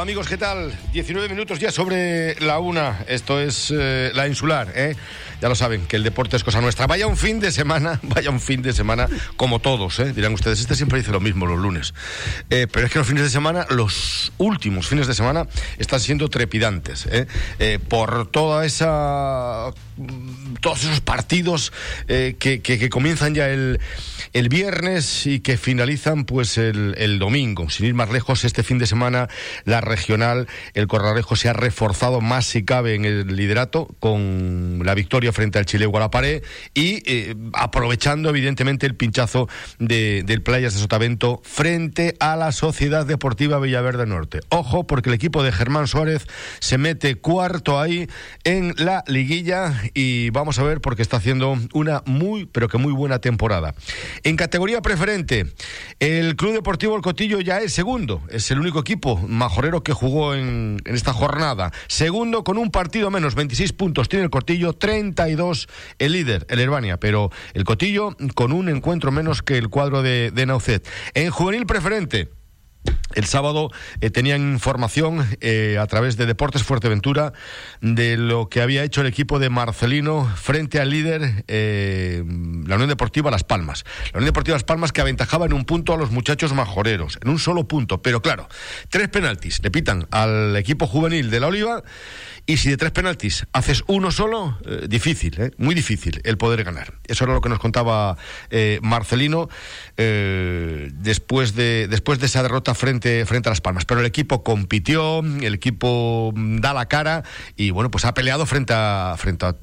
Hola amigos, ¿qué tal? 19 minutos ya sobre la una. Esto es eh, la insular, ¿eh? Ya lo saben, que el deporte es cosa nuestra. Vaya un fin de semana, vaya un fin de semana como todos, ¿eh? Dirán ustedes, este siempre dice lo mismo los lunes. Eh, pero es que los fines de semana, los últimos fines de semana, están siendo trepidantes, por toda esa todos esos partidos que, que, comienzan ya el, el, viernes y que finalizan pues el, domingo. Sin ir más lejos, este fin de semana la regional, el Corralejo se ha reforzado más si cabe en el liderato con la victoria frente al Chile Guadalajara y eh, aprovechando evidentemente el pinchazo de, del Playas de Sotavento frente a la Sociedad Deportiva Villaverde Norte. Ojo, porque el equipo de Germán Suárez se mete cuarto ahí en la liguilla y vamos a ver porque está haciendo una muy, pero que muy buena temporada. En categoría preferente, el Club Deportivo El Cotillo ya es segundo, es el único equipo majorero que jugó en, esta jornada. Segundo con un partido menos, 26 puntos tiene el Cotillo, 32 el líder, el Herbania, pero el Cotillo con un encuentro menos que el cuadro de, de Naucet. En juvenil preferente, el sábado eh, tenían información eh, a través de Deportes Fuerteventura de lo que había hecho el equipo de Marcelino frente al líder, eh, la Unión Deportiva Las Palmas. La Unión Deportiva Las Palmas que aventajaba en un punto a los muchachos majoreros, en un solo punto. Pero claro, tres penaltis le pitan al equipo juvenil de la Oliva y si de tres penaltis haces uno solo, eh, difícil, muy difícil el poder ganar. Eso era lo que nos contaba Marcelino después, de, después de esa derrota frente, frente a Las Palmas. Pero el equipo compitió, el equipo da la cara y bueno, pues ha peleado frente a, frente a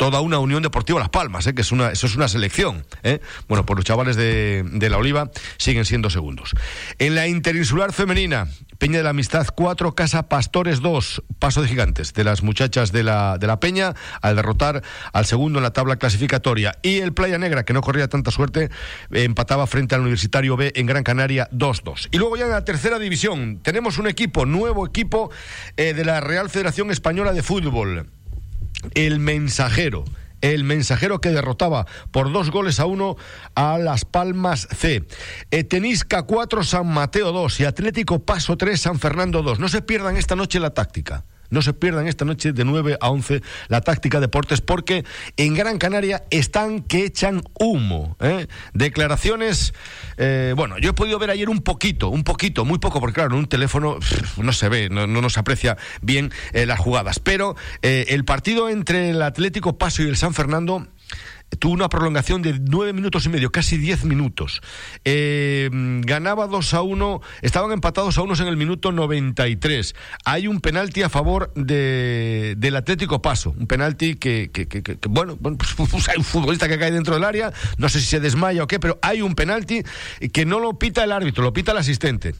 toda una Unión Deportiva Las Palmas, ¿eh? que es una, eso es una selección. ¿eh? Bueno, pues los chavales de, de, la Oliva siguen siendo segundos. En la interinsular femenina, Peña de la Amistad 4, Casa Pastores 2, paso de gigantes de las muchachas de la, de la Peña al derrotar al segundo en la tabla clasificatoria. Y el Playa Negra, que no corría tanta suerte, empataba frente al Universitario B en Gran Canaria 2-2. Y luego ya en la tercera división tenemos un equipo, nuevo equipo eh, de la Real Federación Española de Fútbol el mensajero. El mensajero que derrotaba por dos goles a uno a Las Palmas C. Tenisca 4, San Mateo 2 y Atlético Paso 3, San Fernando 2. No se pierdan esta noche la táctica. No se pierdan esta noche de 9 a 11 la táctica deportes porque en Gran Canaria están que echan humo. ¿eh? Declaraciones, eh, bueno, yo he podido ver ayer un poquito, un poquito, muy poco, porque claro, en un teléfono no se ve, no, no, nos aprecia bien eh, las jugadas, pero el partido entre el Atlético Paso y el San Fernando tuvo una prolongación de nueve minutos y medio, casi diez minutos. Eh, ganaba 2 a 1, estaban empatados a unos en el minuto 93. Hay un penalti a favor de, del Atlético Paso, un penalti que, que, bueno, bueno pues, pues, hay un futbolista que cae dentro del área, no sé si se desmaya o qué, pero hay un penalti que no lo pita el árbitro, lo pita el asistente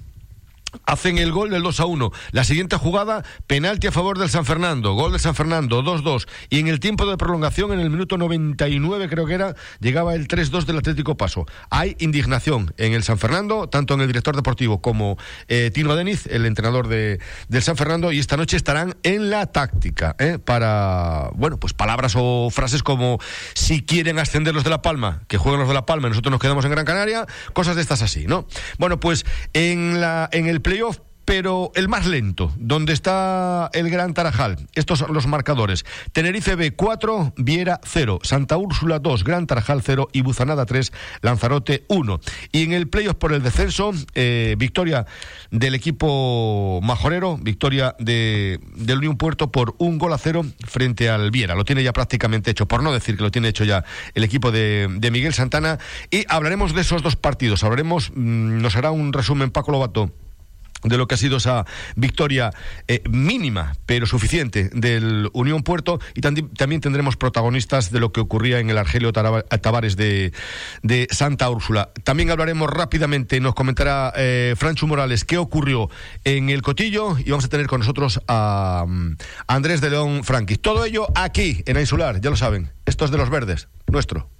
hacen el gol del 2 a 1. La siguiente jugada, penalti a favor del San Fernando, gol del San Fernando, 2-2. Y en el tiempo de prolongación, en el minuto 99 creo que era, llegaba el 3-2 del Atlético Paso. Hay indignación en el San Fernando, tanto en el director deportivo como eh, Tino Deniz, el entrenador de, del San Fernando, y esta noche estarán en la táctica, ¿eh? para, bueno, pues palabras o frases como si quieren ascender los de La Palma, que jueguen los de La Palma nosotros nos quedamos en Gran Canaria, cosas de estas así, ¿no? Bueno, pues en, la, en el playoff pero el más lento, donde está el Gran Tarajal. Estos son los marcadores. Tenerife B 4, Viera 0, Santa Úrsula 2, Gran Tarajal 0 y Buzanada 3, Lanzarote 1. Y en el playoff por el descenso, eh, victoria del equipo majorero, victoria de, del Unión Puerto por un gol a cero frente al Viera. Lo tiene ya prácticamente hecho, por no decir que lo tiene hecho ya el equipo de, de Miguel Santana. Y hablaremos de esos dos partidos. Hablaremos, mmm, nos hará un resumen Paco Lobato de lo que ha sido esa victoria eh, mínima pero suficiente del Unión Puerto y también tendremos protagonistas de lo que ocurría en el Argelio Tavares de, de Santa Úrsula. También hablaremos rápidamente, nos comentará eh, Franchu Morales qué ocurrió en el Cotillo y vamos a tener con nosotros a, a Andrés de León Franquis. Todo ello aquí en Insular, ya lo saben, esto es de los verdes, nuestro.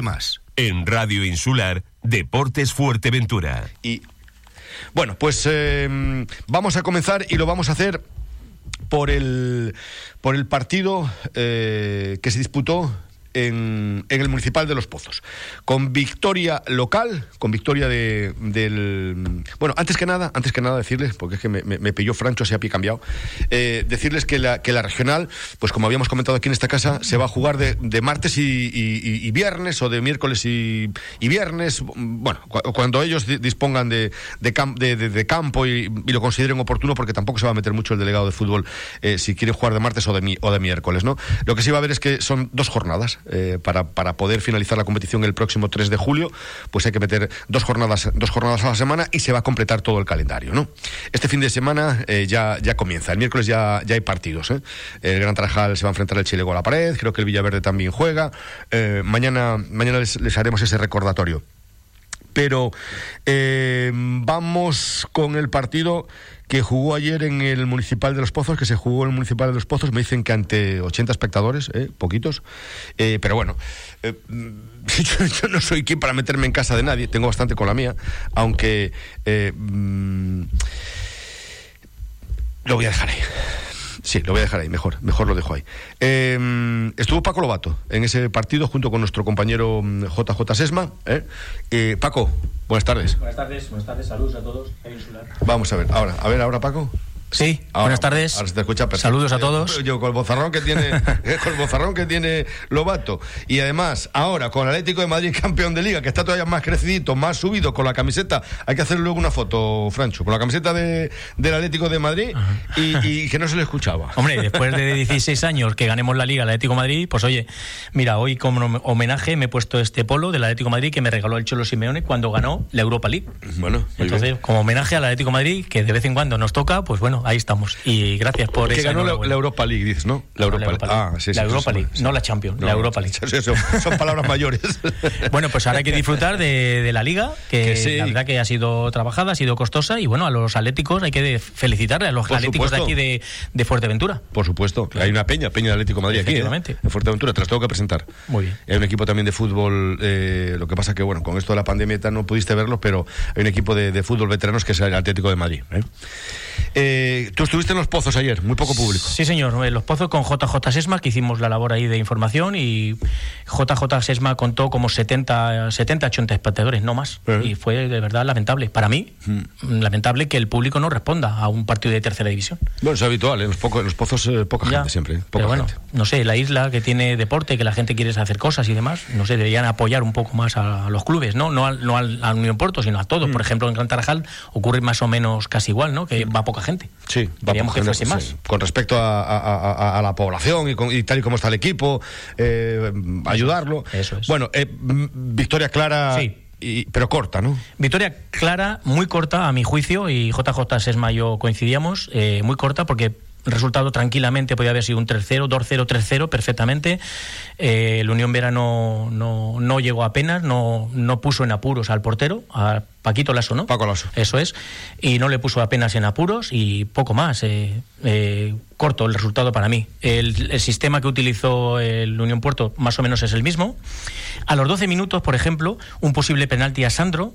más. En Radio Insular, Deportes Fuerteventura. Y bueno, pues eh, vamos a comenzar y lo vamos a hacer por el, por el partido eh, que se disputó en, en, el Municipal de Los Pozos. Con victoria local, con victoria de, del... Bueno, antes que nada, antes que nada decirles, porque es que me, me, me pilló Francho, se ha pie cambiado, eh, decirles que la, que la regional, pues como habíamos comentado aquí en esta casa, se va a jugar de, de martes y, viernes, o de miércoles y, viernes, bueno, cu cuando ellos dispongan de, de, cam de, campo y, lo consideren oportuno, porque tampoco se va a meter mucho el delegado de fútbol eh, si quieren jugar de martes o de, mi, o de miércoles, ¿no? Lo que sí va a haber es que son dos jornadas eh, para, para, poder finalizar la competición el próximo 3 de julio, pues hay que meter dos jornadas, dos jornadas a la semana y se va a completar todo el calendario. ¿no? Este fin de semana eh, ya, ya comienza. El miércoles ya, ya hay partidos. ¿eh? El Gran Tarajal se va a enfrentar el Chile con la pared, creo que el Villaverde también juega. Mañana mañana les haremos ese recordatorio. Pero eh, vamos con el partido que jugó ayer en el Municipal de Los Pozos, que se jugó en el Municipal de Los Pozos, me dicen que ante 80 espectadores, eh, poquitos, eh, pero bueno, eh, yo, no soy quien para meterme en casa de nadie, tengo bastante con la mía, aunque mmm, lo voy a dejar ahí. Sí, lo voy a dejar ahí, mejor, mejor lo dejo ahí. Eh, estuvo Paco Lobato en ese partido junto con nuestro compañero JJ Sesma. ¿eh? Eh, Paco, buenas tardes. Buenas tardes, buenas tardes, saludos a todos. Vamos a ver, ahora, a ver, ahora Paco. Sí, ahora, buenas tardes. Ahora se te escucha. Saludos a todos. Yo, yo, con el bozarrón que tiene, con el bozarrón que tiene Lobato. Y además, ahora con el Atlético de Madrid campeón de liga, que está todavía más crecidito, más subido con la camiseta. Hay que hacer luego una foto, Francho, con la camiseta de, del Atlético de Madrid y, y, que no se le escuchaba. Hombre, después de 16 años que ganemos la liga al Atlético de Madrid, pues oye, mira, hoy como homenaje me he puesto este polo del Atlético de Madrid que me regaló el Cholo Simeone cuando ganó la Europa League. Bueno, entonces, bien. como homenaje al Atlético de Madrid, que de vez en cuando nos toca, pues bueno, ahí estamos. Y gracias por que ganó la, la, Europa League, dices, ¿no? La Europa, la Europa League. Ah, sí, sí, la Europa League, sí. no la Champions, no, la Europa League. Son, son palabras mayores. bueno, pues ahora hay que disfrutar de, de la liga, que, que la verdad que ha sido trabajada, ha sido costosa, y bueno, a los atléticos hay que felicitarle, a los por atléticos supuesto. de aquí de, de, Fuerteventura. Por supuesto, claro. hay una peña, Peña de Atlético de Madrid aquí, ¿eh? en Fuerteventura, te las tengo que presentar. Muy bien. Hay un equipo también de fútbol, eh, lo que pasa que, bueno, con esto de la pandemia no pudiste verlo, pero hay un equipo de, de fútbol veteranos que es el Atlético de Madrid. ¿eh? Eh, tú estuviste en los pozos ayer, muy poco público. Sí, señor, en los pozos con JJ Sesma, que hicimos la labor ahí de información y JJ Sesma contó como 70, 70 80 espectadores, no más. Eh. Y fue de verdad lamentable. Para mí, mm. lamentable que el público no responda a un partido de tercera división. Bueno, es habitual, en los, poco, en los pozos eh, poca ya, gente siempre. Poca pero bueno, gente. no sé, la isla que tiene deporte, que la gente quiere hacer cosas y demás, no sé, deberían apoyar un poco más a, a los clubes, ¿no? No al, no al, al Unión Porto, sino a todos. Mm. Por ejemplo, en Gran Tarajal ocurre más o menos casi igual, ¿no? Que va poca gente. Sí, Queríamos que fuese más. Sí. Con respecto a, a, a, a la población y, con, y, tal y como está el equipo, eh, ayudarlo. Eso es. Bueno, eh, victoria clara. Sí. Y, pero corta, ¿no? Victoria clara, muy corta a mi juicio, y JJ Sesma y yo coincidíamos, eh, muy corta porque resultado tranquilamente podía haber sido un 3-0, 2-0, 3-0 perfectamente. Eh, el Unión Vera no, no, no, llegó apenas, no, no puso en apuros al portero, a Paquito Lasso, ¿no? Paco Lasso. Eso es. Y no le puso apenas en apuros y poco más. Eh, eh, corto el resultado para mí. El, el, sistema que utilizó el Unión Puerto más o menos es el mismo. A los 12 minutos, por ejemplo, un posible penalti a Sandro.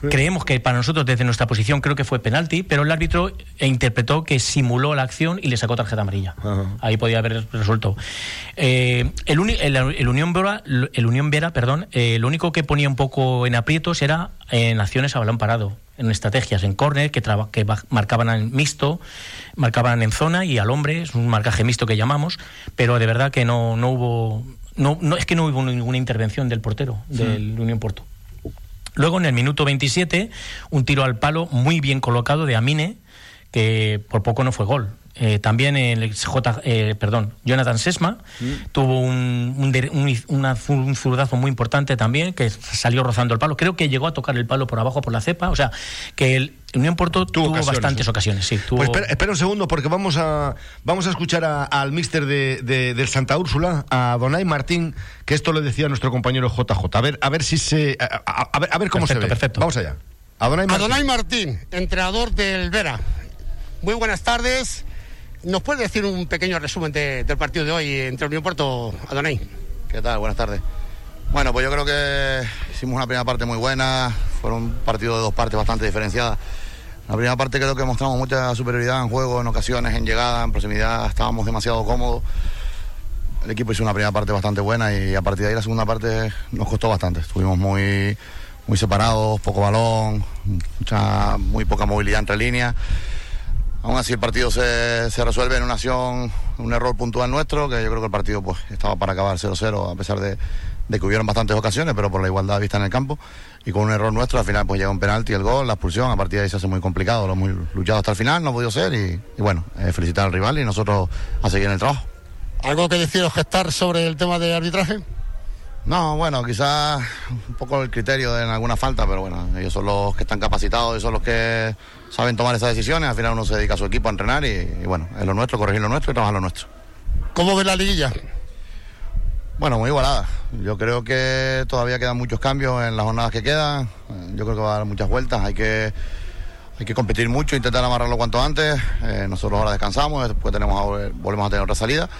Creemos que para nosotros, desde nuestra posición, creo que fue penalti, pero el árbitro interpretó que simuló la acción y le sacó tarjeta amarilla. Ajá. Ahí podía haber resuelto. Eh, el, uni, el, el, Unión Vera, el Unión Vera, perdón, eh, lo único que ponía un poco en aprietos era en acciones a balón parado, en estrategias, en córner, que, que marcaban en mixto, marcaban en zona y al hombre, es un marcaje mixto que llamamos, pero de verdad que no, no hubo. No, no, es que no hubo ninguna intervención del portero del. Unión Porto. Luego, en el minuto 27, un tiro al palo muy bien colocado de Amine, que por poco no fue gol. Eh, también el J, eh, perdón, Jonathan Sesma mm. tuvo un, un, zurdazo muy importante también, que salió rozando el palo. Creo que llegó a tocar el palo por abajo por la cepa. O sea, que el Unión Porto tuvo, bastantes ocasiones. Sí, Pues espera, un segundo, porque vamos a, vamos a escuchar al míster de, del Santa Úrsula, a Donay Martín, que esto le decía a nuestro compañero JJ. A ver, a ver si se. A, ver, a ver, cómo se ve. Perfecto. Vamos allá. Adonai Martín. Adonai Martín, entrenador del Vera. Muy buenas tardes. ¿Nos puede decir un pequeño resumen del partido de hoy entre Unión Puerto, Adonai? ¿Qué tal? Buenas tardes. Bueno, pues yo creo que hicimos una primera parte muy buena, fueron un partido de dos partes bastante diferenciadas. La primera parte creo que mostramos mucha superioridad en juego, en ocasiones, en llegada, en proximidad, estábamos demasiado cómodos. El equipo hizo una primera parte bastante buena y a partir de ahí la segunda parte nos costó bastante. Estuvimos muy, muy separados, poco balón, mucha, muy poca movilidad entre líneas. Aún así el partido se, se, resuelve en una acción, un error puntual nuestro, que yo creo que el partido pues estaba para acabar 0-0, a pesar de, que hubieron bastantes ocasiones, pero por la igualdad vista en el campo. Y con un error nuestro, al final pues llega un penalti, el gol, la expulsión, a partir de ahí se hace muy complicado, lo hemos luchado hasta el final, no ha podido ser y, bueno, eh, felicitar al rival y nosotros a seguir en el trabajo. ¿Algo que decir o gestar sobre el tema de arbitraje? No, bueno, quizás un poco el criterio en alguna falta, pero bueno, ellos son los que están capacitados, y son los que saben tomar esas decisiones. Al final uno se dedica a su equipo a entrenar y, bueno, es lo nuestro, corregir lo nuestro y trabajar lo nuestro. ¿Cómo ve la liguilla? Bueno, muy igualada. Yo creo que todavía quedan muchos cambios en las jornadas que quedan. Yo creo que va a dar muchas vueltas. Hay que, hay que competir mucho, intentar amarrarlo cuanto antes. Eh, nosotros ahora descansamos, después tenemos, volvemos a tener otra salida.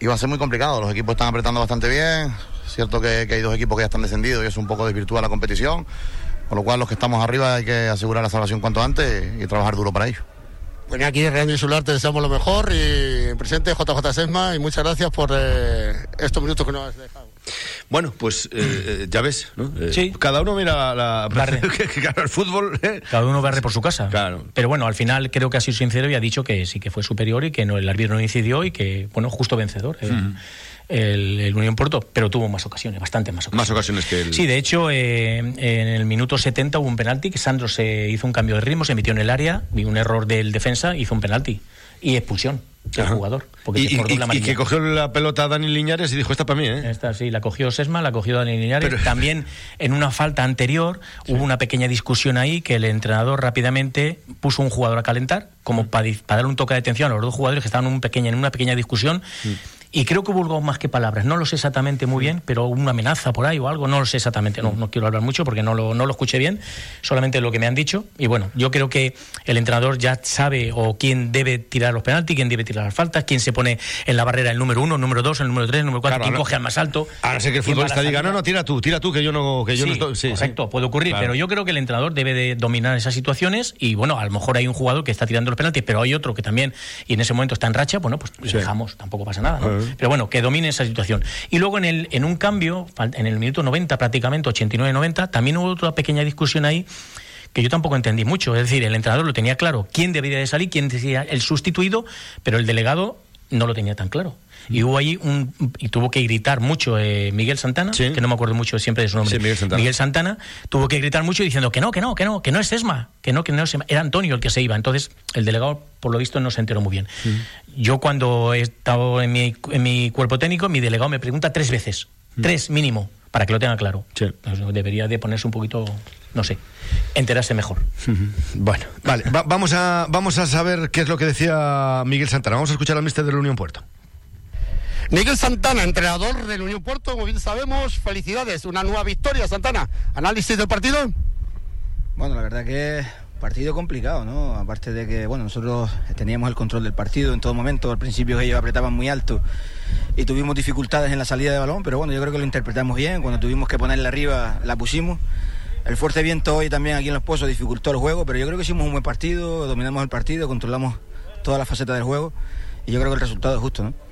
Y va a ser muy complicado. Los equipos están apretando bastante bien Cierto que, hay dos equipos que ya están descendidos y eso un poco desvirtúa la competición, con lo cual los que estamos arriba hay que asegurar la salvación cuanto antes y, trabajar duro para ello. Bueno, aquí en Radio Insular te deseamos lo mejor y presente JJ Sesma y muchas gracias por eh, estos minutos que nos has dejado. Bueno, pues eh, eh, ya ves, ¿no? sí. Cada uno mira la, el fútbol. Cada uno barre por su casa. Claro. Pero bueno, al final creo que ha sido sincero y ha dicho que sí que fue superior y que no el árbitro no incidió y que, bueno, justo vencedor el, Unión Porto, pero tuvo más ocasiones, bastante más ocasiones. Más ocasiones que el... Sí, de hecho, eh, en el minuto 70 hubo un penalti, que Sandro se hizo un cambio de ritmo, se metió en el área, vi un error del defensa, hizo un penalti y expulsión del jugador. y, que cogió la pelota Dani Liñares y dijo, esta para mí, ¿eh? Esta sí, la cogió Sesma, la cogió Dani Liñares. También en una falta anterior hubo una pequeña discusión ahí que el entrenador rápidamente puso un jugador a calentar, como mm. para, dar un toque de atención a los dos jugadores que estaban en, un pequeña, en una pequeña discusión. Mm. Y creo que hubo algo más que palabras. No lo sé exactamente muy bien, pero una amenaza por ahí o algo, no lo sé exactamente. No, no quiero hablar mucho porque no lo, no lo escuché bien, solamente lo que me han dicho. Y bueno, yo creo que el entrenador ya sabe o quién debe tirar los penaltis, quién debe tirar las faltas, quién se pone en la barrera el número uno, el número dos, el número tres, el número cuatro, quién coge al más alto. Ahora sé que el futbolista diga, no, no, tira tú, tira tú, que yo no, que yo no estoy. Sí, correcto, puede ocurrir, pero yo creo que el entrenador debe de dominar esas situaciones y bueno, a lo mejor hay un jugador que está tirando los penaltis, pero hay otro que también, y en ese momento está en racha, bueno, pues dejamos, tampoco pasa nada. Pero bueno, que domine esa situación. Y luego en, el, en un cambio, en el minuto 90 prácticamente, 89-90, también hubo otra pequeña discusión ahí que yo tampoco entendí mucho. Es decir, el entrenador lo tenía claro quién debería de salir, quién sería el sustituido, pero el delegado no lo tenía tan claro. Y hubo ahí un. Y tuvo que gritar mucho eh, Miguel Santana, que no me acuerdo mucho siempre de su nombre. Miguel, Santana. tuvo que gritar mucho diciendo que no, que no, que no, que no es Esma, que no, que no es Esma. Era Antonio el que se iba. Entonces, el delegado, por lo visto, no se enteró muy bien. Yo, cuando he estado en mi, en mi cuerpo técnico, mi delegado me pregunta tres veces. Tres mínimo para que lo tenga claro. debería de ponerse un poquito, no sé, enterarse mejor. Bueno, vale, vamos, a, vamos a saber qué es lo que decía Miguel Santana. Vamos a escuchar al mister de la Unión Puerto. Miguel Santana, entrenador del Unión Puerto, como bien sabemos, felicidades, una nueva victoria, Santana. ¿Análisis del partido? Bueno, la verdad que partido complicado, ¿no? Aparte de que, bueno, nosotros teníamos el control del partido en todo momento, al principio ellos apretaban muy alto y tuvimos dificultades en la salida de balón, pero bueno, yo creo que lo interpretamos bien, cuando tuvimos que ponerla arriba la pusimos. El fuerte viento hoy también aquí en Los Pozos dificultó el juego, pero yo creo que hicimos un buen partido, dominamos el partido, controlamos todas las facetas del juego y yo creo que el resultado es justo, ¿no?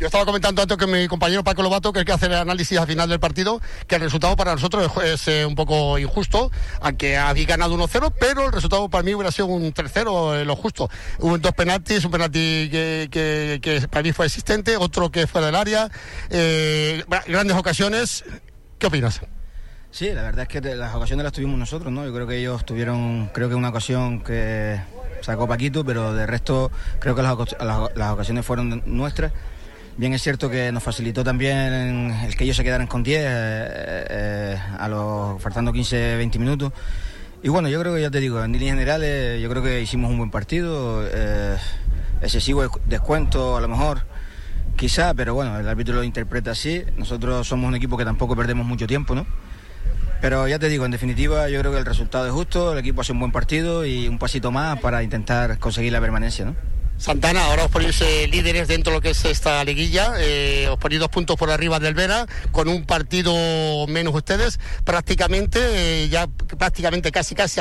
Yo estaba comentando antes que mi compañero Paco Lobato, que el que hace el análisis al final del partido, que el resultado para nosotros es, eh, un poco injusto, aunque había ganado 1-0, pero el resultado para mí hubiera sido un 3-0, eh, lo justo. Hubo dos penaltis, un penalti que, para mí fue existente, otro que fue del área, eh, grandes ocasiones. ¿Qué opinas? Sí, la verdad es que las ocasiones las tuvimos nosotros, ¿no? Yo creo que ellos tuvieron, creo que una ocasión que sacó Paquito, pero de resto creo que las ocasiones fueron nuestras. Bien es cierto que nos facilitó también el que ellos se quedaran con 10 eh, eh, a los faltando 15, 20 minutos. Y bueno, yo creo que ya te digo, en líneas generales yo creo que hicimos un buen partido, eh, excesivo descuento a lo mejor, quizá, pero bueno, el árbitro lo interpreta así. Nosotros somos un equipo que tampoco perdemos mucho tiempo, ¿no? Pero ya te digo, en definitiva, yo creo que el resultado es justo, el equipo hace un buen partido y un pasito más para intentar conseguir la permanencia, ¿no? Santana, ahora os ponéis eh, líderes dentro de lo que es esta liguilla, eh, os ponéis dos puntos por arriba del Vera, con un partido menos ustedes, prácticamente, eh, ya prácticamente casi casi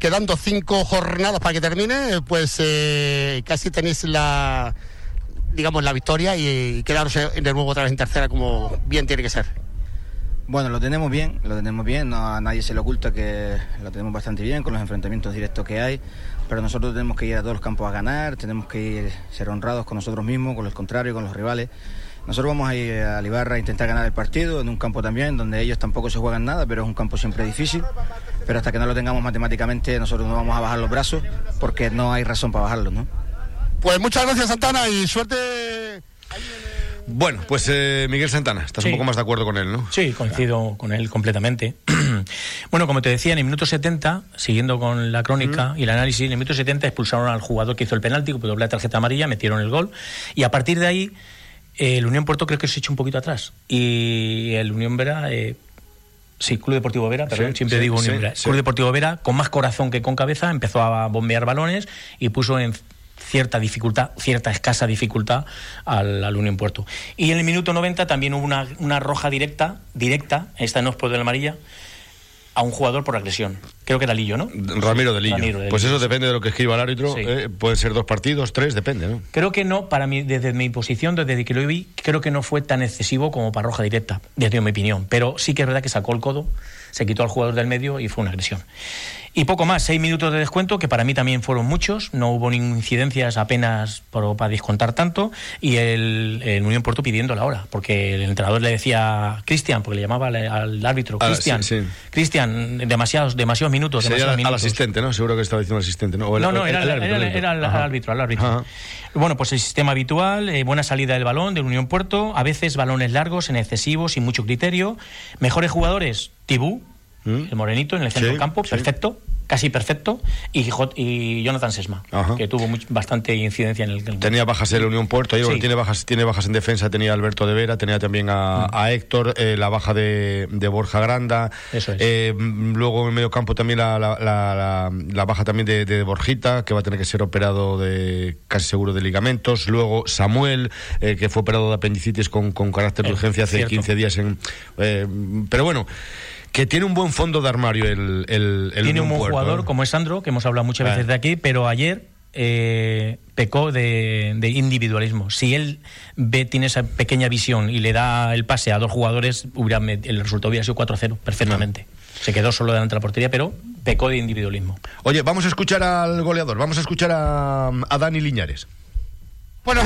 quedando cinco jornadas para que termine, pues casi tenéis la digamos la victoria y, quedaros de nuevo otra vez en tercera como bien tiene que ser. Bueno, lo tenemos bien, lo tenemos bien, no, a nadie se le oculta que lo tenemos bastante bien con los enfrentamientos directos que hay pero nosotros tenemos que ir a todos los campos a ganar, tenemos que ir ser honrados con nosotros mismos, con los contrarios, con los rivales. Nosotros vamos a ir a Libarra a intentar ganar el partido, en un campo también donde ellos tampoco se juegan nada, pero es un campo siempre difícil. Pero hasta que no lo tengamos matemáticamente, nosotros no vamos a bajar los brazos porque no hay razón para bajarlos, ¿no? Pues muchas gracias, Santana, y suerte. Bueno, pues eh, Miguel Santana, estás un poco más de acuerdo con él, ¿no? Sí, coincido con él completamente. Bueno, como te decía, en el minuto 70, siguiendo con la crónica y el análisis, en el minuto 70 expulsaron al jugador que hizo el penalti, que doble la tarjeta amarilla, metieron el gol, y a partir de ahí, el Unión Puerto creo que se echó un poquito atrás. Y el Unión Vera. Eh, Sí, Club Deportivo Vera, perdón, siempre digo Unión Vera. Club Deportivo Vera, con más corazón que con cabeza, empezó a bombear balones y puso en cierta dificultad, cierta escasa dificultad al, al Unión Puerto. Y en el minuto 90 también hubo una, una roja directa, directa, esta no es por de la amarilla, a un jugador por agresión. Creo que era Lillo, ¿no? Ramiro de Lillo. pues eso depende de lo que escriba el árbitro. Eh, pueden ser dos partidos, tres, depende, ¿no? Creo que no, para mí, desde mi posición, desde que lo vi, creo que no fue tan excesivo como para roja directa, desde mi opinión. Pero sí que es verdad que sacó el codo, se quitó al jugador del medio y fue una agresión. Y poco más, seis minutos de descuento, que para mí también fueron muchos, no hubo ninguna incidencias apenas para descontar tanto, y el, Unión Puerto pidiendo la hora, porque el entrenador le decía Cristian, porque le llamaba al, árbitro, ah, Cristian, Cristian, demasiados, demasiados minutos. Sería al asistente, ¿no? Seguro que estaba diciendo al asistente, ¿no? no, no, era, el, árbitro, al árbitro. Bueno, pues el sistema habitual, eh, buena salida del balón del Unión Puerto, a veces balones largos, en excesivos, sin mucho criterio, mejores jugadores, Tibú. El morenito en el centro del campo, perfecto casi perfecto, y, y Jonathan Sesma, que tuvo bastante incidencia en el, Tenía bajas en la Unión Puerto, ahí tiene bajas tiene bajas en defensa, tenía Alberto de Vera, tenía también a, mm. Héctor, eh, la baja de, Borja Granda, eh, luego en medio campo también la, la, baja también de, Borjita, que va a tener que ser operado de casi seguro de ligamentos, luego Samuel, eh, que fue operado de apendicitis con, con carácter de urgencia hace 15 días en... pero bueno que tiene un buen fondo de armario el, el, Tiene un buen jugador como es Sandro, que hemos hablado muchas veces de aquí, pero ayer eh, pecó de, individualismo. Si él ve, tiene esa pequeña visión y le da el pase a dos jugadores, hubiera, el resultado hubiera sido 4-0 perfectamente. Se quedó solo delante de la portería, pero pecó de individualismo. Oye, vamos a escuchar al goleador, vamos a escuchar a, a Dani Liñares. Bueno,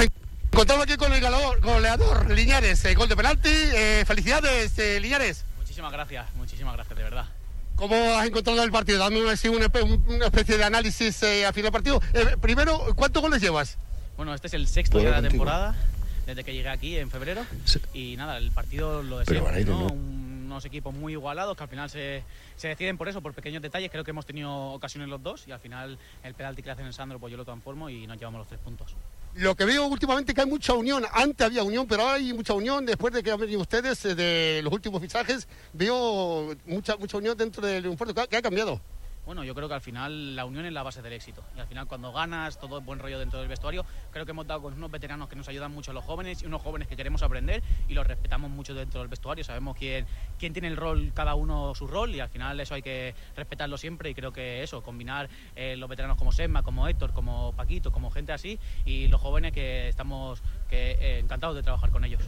encontramos aquí con el goleador Liñares, eh, gol de penalti. Eh, felicidades, Liñares. Muchísimas gracias, muchísimas gracias, de verdad. ¿Cómo has encontrado el partido? Dame una, una especie de análisis eh, a fin del partido. Eh, primero, ¿cuántos goles llevas? Bueno, este es el sexto de la temporada, desde que llegué aquí en febrero. Y nada, el partido lo de siempre, ¿no? unos equipos muy igualados que al final se, se, deciden por eso, por pequeños detalles. Creo que hemos tenido ocasiones los dos y al final el penalti que hacen en Sandro, pues yo lo transformo y nos llevamos los tres puntos lo que veo últimamente es que hay mucha unión. Antes había unión, pero hay mucha unión. Después de que han venido ustedes eh, de los últimos fichajes, veo mucha mucha unión dentro del Unión ¿Qué ha cambiado? Bueno, yo creo que al final la unión es la base del éxito. Y al final cuando ganas, todo es buen rollo dentro del vestuario. Creo que hemos dado con unos veteranos que nos ayudan mucho a los jóvenes y unos jóvenes que queremos aprender y los respetamos mucho dentro del vestuario. Sabemos quién, quién tiene el rol, cada uno su rol y al final eso hay que respetarlo siempre y creo que eso, combinar eh, los veteranos como Sema, como Héctor, como Paquito, como gente así y los jóvenes que estamos que, eh, encantados de trabajar con ellos.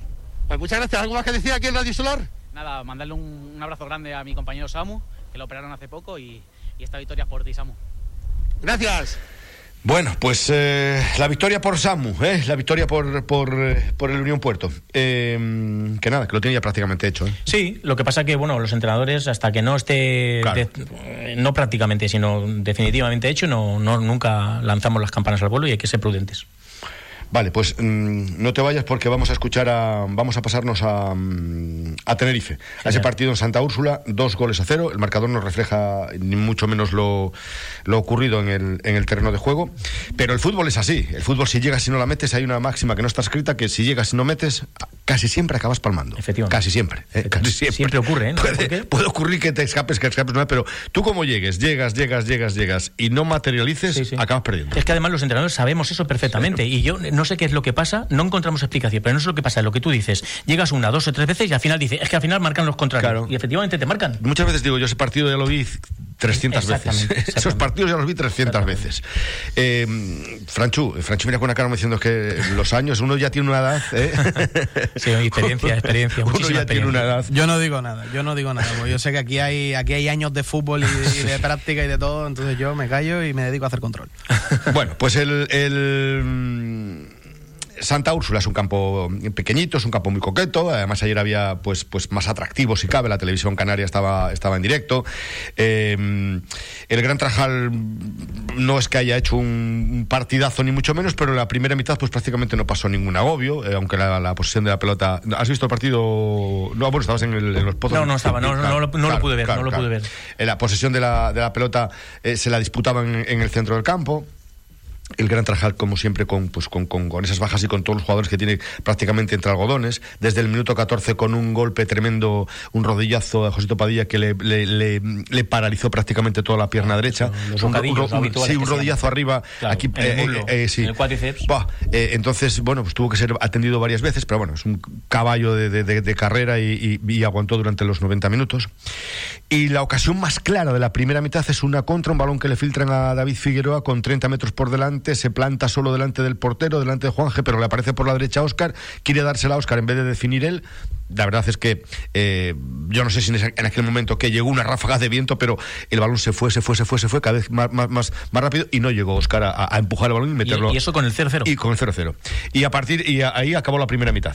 Pues muchas gracias. ¿Algo más que decir aquí en Radio Solar? Nada, mandarle un, un abrazo grande a mi compañero Samu, que lo operaron hace poco y y esta victoria por ti, Samu. Gracias. Bueno, pues eh, la victoria por Samu, ¿eh? la victoria por, por, eh, por el Unión Puerto. Eh, que nada, que lo tiene ya prácticamente hecho. ¿eh? Sí, lo que pasa que bueno, los entrenadores hasta que no esté Claro. de- no prácticamente, sino definitivamente hecho, no, no nunca lanzamos las campanas al vuelo y hay que ser prudentes. Vale, pues mm, no te vayas porque vamos a escuchar a. Vamos a pasarnos a, mm, a Tenerife. A ese partido en Santa Úrsula, dos goles a cero. El marcador no refleja ni mucho menos lo, lo ocurrido en el, en el terreno de juego. Pero el fútbol es así. El fútbol, si llegas y no la metes, hay una máxima que no está escrita: que si llegas y no metes, casi siempre acabas palmando. Efectivamente. Casi siempre. ¿eh? Casi siempre. Siempre ocurre, ¿eh? No Puede, ocurrir que te escapes, que escapes, no, pero tú como llegues, llegas, llegas, llegas, llegas y no materialices, Sí, sí. acabas perdiendo. Es que además los entrenadores sabemos eso perfectamente. Y yo no sé qué es lo que pasa, no encontramos explicación, pero no sé lo que pasa, es lo que tú dices. Llegas una, dos o tres veces y al final dices, es que al final marcan los contrarios. Claro. Y efectivamente te marcan. Muchas veces digo, yo ese partido ya lo vi 300 veces. Exactamente, Esos partidos ya los vi 300 Exactamente. veces. Eh, Franchu, Franchu mira con una cara como diciendo que los años, uno ya tiene una edad. ¿eh? Sí, experiencia, experiencia, Uno muchísima ya tiene una edad. Yo no digo nada, yo no digo nada, porque yo sé que aquí hay, aquí hay años de fútbol y de, y de práctica y de todo, entonces yo me callo y me dedico a hacer control. Bueno, pues el, el, Santa Úrsula es un campo pequeñito, es un campo muy coqueto. Además, ayer había pues, pues más atractivo, si cabe. La televisión canaria estaba, estaba en directo. Eh, el Gran Trajal no es que haya hecho un partidazo, ni mucho menos, pero en la primera mitad, pues prácticamente no pasó ningún agobio. eh, aunque la, la posesión de la pelota. ¿Has visto el partido? No, bueno, estabas en, el- en los pozos. No, no estaba, no, lo- no lo pude ver, no lo pude ver. Eh, La posesión de la, de la pelota se la disputaban en, en el centro del campo. El Gran Trajal, como siempre, con, pues, con, con, con esas bajas y con todos los jugadores que tiene prácticamente entre algodones. Desde el minuto 14 con un golpe tremendo, un rodillazo a Josito Padilla que le, le, le- le paralizó prácticamente toda la pierna derecha. los Un- un- sí, un rodillazo arriba. Claro, aquí, en el muslo, sí. en el cuádriceps. Buah, eh, entonces, bueno, pues tuvo que ser atendido varias veces, pero bueno, es un caballo de, de- de- de carrera y, y- y aguantó durante los 90 minutos. Y la ocasión más clara de la primera mitad es una contra, un balón que le filtran a David Figueroa con 30 metros por delante, se planta solo delante del portero, delante de Juanje, pero le aparece por la derecha a Óscar, quiere dársela a Óscar en vez de definir él. La verdad es que eh, yo no sé si en, aquel momento que llegó una ráfaga de viento, pero el balón se fue, se fue, se fue, se fue cada vez más, más, más, más rápido y no llegó Óscar a, a empujar el balón y meterlo. y eso con el 0-0. Y con el 0-0. Y a partir y a- ahí acabó la primera mitad.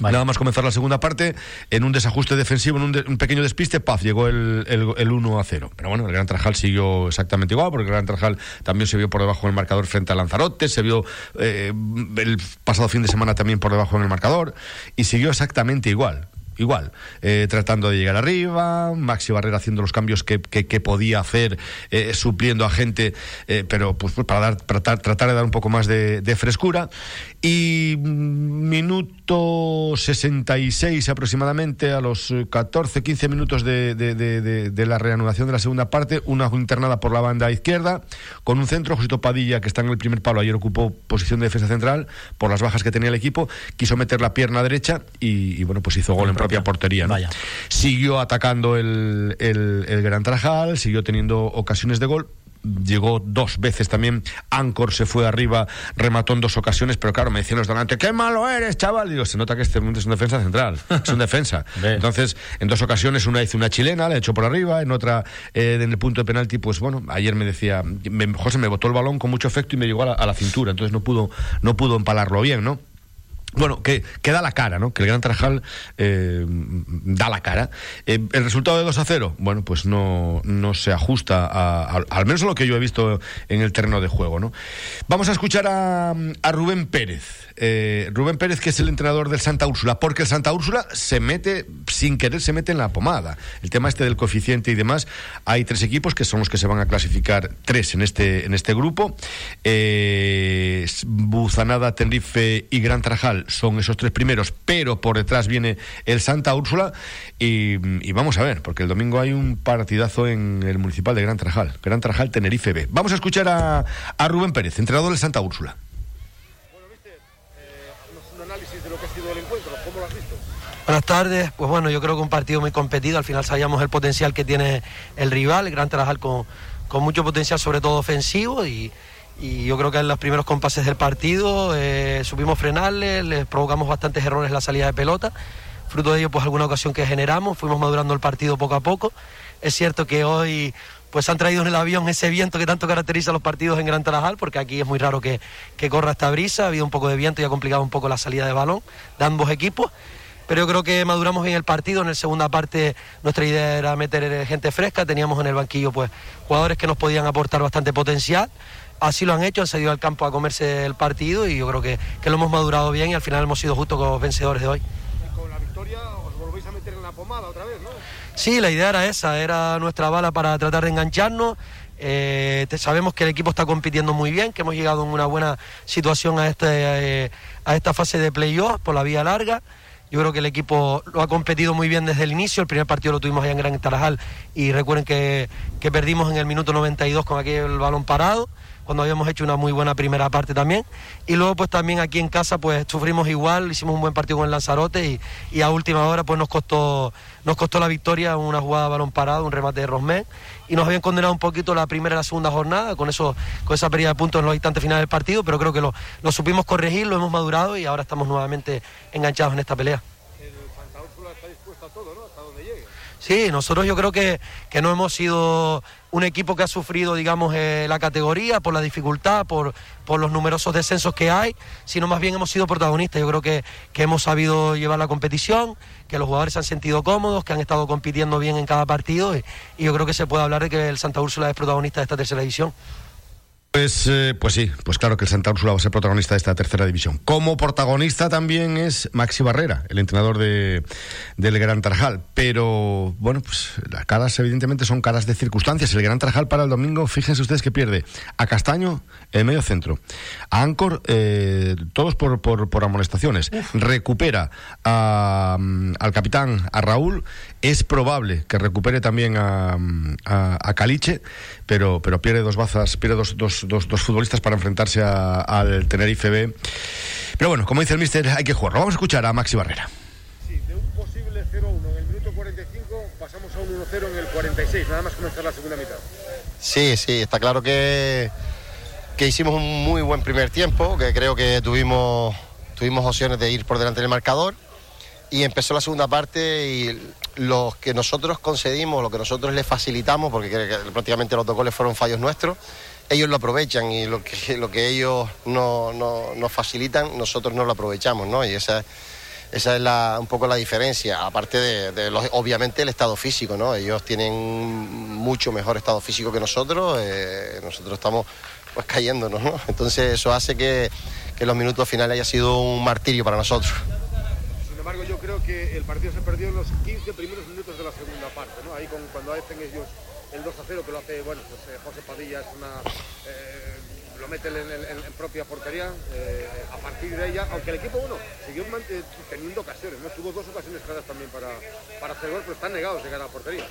Nada más comenzar la segunda parte, en un desajuste defensivo, en un, de- un pequeño despiste, paz, llegó el, el, el 1 a 0. Pero bueno, el Gran Trajal siguió exactamente igual, porque el Gran Trajal también se vio por debajo en el marcador frente a Lanzarote, se vio eh, el pasado fin de semana también por debajo en el marcador, y siguió exactamente igual. Igual, eh, tratando de llegar arriba, Maxi Barrera haciendo los cambios que, que- podía hacer, eh, supliendo a gente, eh, pero pues, pues, para dar, tratar, tratar de dar un poco más de, frescura. Y mm, minuto 66 aproximadamente, a los eh, 14, 15 minutos de- de- de la reanudación de la segunda parte, una internada por la banda izquierda, con un centro, Josito Padilla, que está en el primer palo, ayer ocupó posición de defensa central, por las bajas que tenía el equipo, quiso meter la pierna derecha y, y, bueno, pues hizo gol en propia portería. ¿no? Vaya. Siguió atacando el, el, el Gran Trajal, siguió teniendo ocasiones de gol. Llegó dos veces también. Ancor se fue arriba, remató en dos ocasiones, pero claro, me decían los delante, ¡qué malo eres, chaval! Digo, se nota que este es un defensa central, es un defensa. Entonces, en dos ocasiones, una hizo una chilena, la echó por arriba, en otra, eh, en el punto de penalti, pues bueno, ayer me decía, me- José me botó el balón con mucho efecto y me llegó a la, a la cintura, entonces no pudo, no pudo empalarlo bien, ¿no? Bueno, que, que da la cara, ¿no? Que el Gran Tarajal eh, da la cara. Eh, el resultado de 2 a 0, bueno, pues no, no se ajusta a, al menos a lo que yo he visto en el terreno de juego, ¿no? Vamos a escuchar a, a Rubén Pérez. Eh, Rubén Pérez, que es el entrenador del Santa Úrsula, porque el Santa Úrsula se mete, sin querer, se mete en la pomada. El tema este del coeficiente y demás, hay tres equipos que son los que se van a clasificar, tres en este, en este grupo. Eh, Buzanada, Tenerife y Gran Tarajal son esos tres primeros, pero por detrás viene el Santa Úrsula. Y, y vamos a ver, porque el domingo hay un partidazo en el municipal de Gran Tarajal, Gran Tarajal, Tenerife B. Vamos a escuchar a, a Rubén Pérez, entrenador del Santa Úrsula. Un análisis de lo que ha sido el encuentro, ¿cómo lo has visto? Buenas tardes, pues bueno, yo creo que un partido muy competido, al final sabíamos el potencial que tiene el rival, el Gran Tarajal con, con mucho potencial sobre todo ofensivo y, y yo creo que en los primeros compases del partido eh, supimos frenarle, les provocamos bastantes errores en la salida de pelota, fruto de ello pues alguna ocasión que generamos, fuimos madurando el partido poco a poco, es cierto que hoy pues han traído en el avión ese viento que tanto caracteriza los partidos en Gran Tarajal, porque aquí es muy raro que, que corra esta brisa, ha habido un poco de viento y ha complicado un poco la salida de balón de ambos equipos pero yo creo que maduramos bien el partido. En la segunda parte nuestra idea era meter gente fresca, teníamos en el banquillo pues jugadores que nos podían aportar bastante potencial. Así lo han hecho, han salido al campo a comerse el partido y yo creo que, que lo hemos madurado bien y al final hemos sido justos con los vencedores de hoy. Y con la victoria os volvéis a meter en la pomada otra vez, ¿no? Sí, la idea era esa, era nuestra bala para tratar de engancharnos. Eh, te- sabemos que el equipo está compitiendo muy bien, que hemos llegado en una buena situación a, este, eh, a esta fase de playoff por la vía larga. Yo creo que el equipo lo ha competido muy bien desde el inicio. El primer partido lo tuvimos allá en Gran Tarajal y recuerden que, que perdimos en el minuto 92 con aquel balón parado, cuando habíamos hecho una muy buena primera parte también. Y luego pues también aquí en casa pues sufrimos igual, hicimos un buen partido con el Lanzarote y, y a última hora pues nos costó, nos costó la victoria, una jugada de balón parado, un remate de Rosmen y nos habían condenado un poquito la primera y la segunda jornada con eso con esa pérdida de puntos en los instantes finales del partido, pero creo que lo, lo supimos corregir, lo hemos madurado y ahora estamos nuevamente enganchados en esta pelea. El Santa Úrsula está dispuesto a todo, ¿no? Hasta donde llegue. Sí, nosotros yo creo que, que no hemos sido un equipo que ha sufrido, digamos, eh, la categoría por la dificultad, por, por los numerosos descensos que hay, sino más bien hemos sido protagonistas. Yo creo que, que hemos sabido llevar la competición, que los jugadores se han sentido cómodos, que han estado compitiendo bien en cada partido y, y yo creo que se puede hablar de que el Santa Úrsula es protagonista de esta tercera división. Pues, eh, pues sí, pues claro que el Santa Úrsula va a ser protagonista de esta tercera división. Como protagonista también es Maxi Barrera, el entrenador de, del Gran Tarajal. Pero bueno, pues las caras evidentemente son caras de circunstancias. El Gran Tarajal para el domingo, fíjense ustedes que pierde a Castaño en medio centro, a Ancor, eh, todos por, por, por amonestaciones. Recupera a, mm, al capitán, a Raúl. Es probable que recupere también a, a, a Caliche, pero, pero pierde dos bazas, pierde dos, dos, dos, dos futbolistas para enfrentarse a- al Tenerife B. Pero bueno, como dice el mister, hay que jugarlo. Vamos a escuchar a Maxi Barrera. Sí, de un posible 0-1 en el minuto 45 pasamos a un 1-0 en el 46, nada más comenzar la segunda mitad. Sí, sí, está claro que, que hicimos un muy buen primer tiempo, que creo que tuvimos, tuvimos opciones de ir por delante del marcador y empezó la segunda parte y los que nosotros concedimos, lo que nosotros les facilitamos, porque prácticamente los dos goles fueron fallos nuestros, ellos lo aprovechan y lo que, lo que ellos no, no- nos facilitan, nosotros no lo aprovechamos, ¿no? Y esa, esa es la- un poco la diferencia, aparte de, de los- obviamente el estado físico, ¿no? Ellos tienen mucho mejor estado físico que nosotros, eh, nosotros estamos pues cayéndonos, ¿no? Entonces eso hace que, que los minutos finales haya sido un martirio para nosotros. Sin embargo, yo creo que el partido se perdió en los 15 primeros minutos de la segunda parte, ¿no? Ahí con- cuando hacen ellos el 2 0 que lo hace, bueno, pues eh, José Padilla es una... eh, lo mete en, propia portería, eh, a partir de ella, aunque el equipo uno siguió teniendo ocasiones, ¿no? Tuvo dos ocasiones claras también para, para hacer gol, pero están negados de cara a la portería.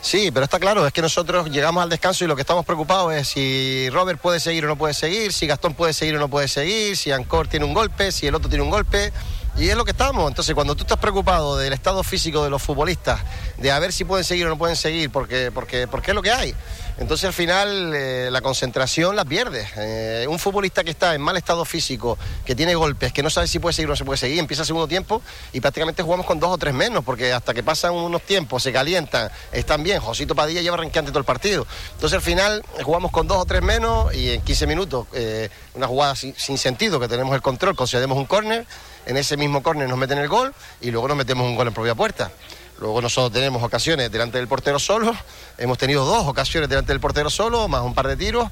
Sí, pero está claro, es que nosotros llegamos al descanso y lo que estamos preocupados es si Robert puede seguir o no puede seguir, si Gastón puede seguir o no puede seguir, si Ancor tiene un golpe, si el otro tiene un golpe. Y es lo que estamos. Entonces, cuando tú estás preocupado del estado físico de los futbolistas, de a ver si pueden seguir o no pueden seguir, porque, porque, porque es lo que hay. Entonces, al final, eh, la concentración la pierdes. Eh, un futbolista que está en mal estado físico, que tiene golpes, que no sabe si puede seguir o no se puede seguir, empieza el segundo tiempo y prácticamente jugamos con dos o tres menos, porque hasta que pasan unos tiempos, se calientan, están bien. Josito Padilla lleva renqueante todo el partido. Entonces, al final, jugamos con dos o tres menos y en 15 minutos, eh, una jugada sin, sin sentido, que tenemos el control, concedemos un córner, en ese mismo córner nos meten el gol y luego nos metemos un gol en propia puerta. Luego nosotros tenemos ocasiones delante del portero solo, hemos tenido dos ocasiones delante del portero solo, más un par de tiros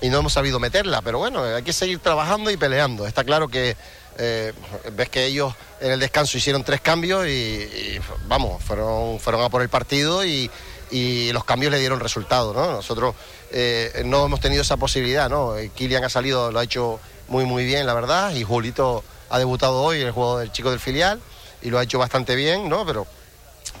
y no hemos sabido meterla. Pero bueno, hay que seguir trabajando y peleando. Está claro que eh, ves que ellos en el descanso hicieron tres cambios y, vamos, fueron, fueron a por el partido y, los cambios le dieron resultado. ¿no? Nosotros eh, no hemos tenido esa posibilidad. ¿no? Kilian ha salido, lo ha hecho muy muy bien, la verdad, y Julito ha debutado hoy el juego del chico del filial y lo ha hecho bastante bien, ¿no? Pero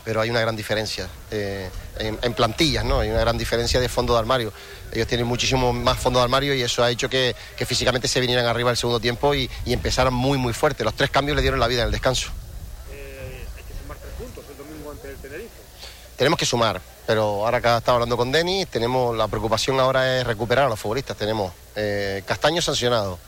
pero hay una gran diferencia eh, en, en plantillas, ¿no? Hay una gran diferencia de fondo de armario. Ellos tienen muchísimo más fondo de armario y eso ha hecho que, que físicamente se vinieran arriba el segundo tiempo y, y empezaran muy, muy fuerte. Los tres cambios le dieron la vida en el descanso. Eh, hay que sumar tres puntos el domingo ante el Tenerife. Tenemos que sumar, pero ahora que estaba hablando con Denis, tenemos la preocupación ahora es recuperar a los futbolistas. Tenemos eh, Castaño sancionado,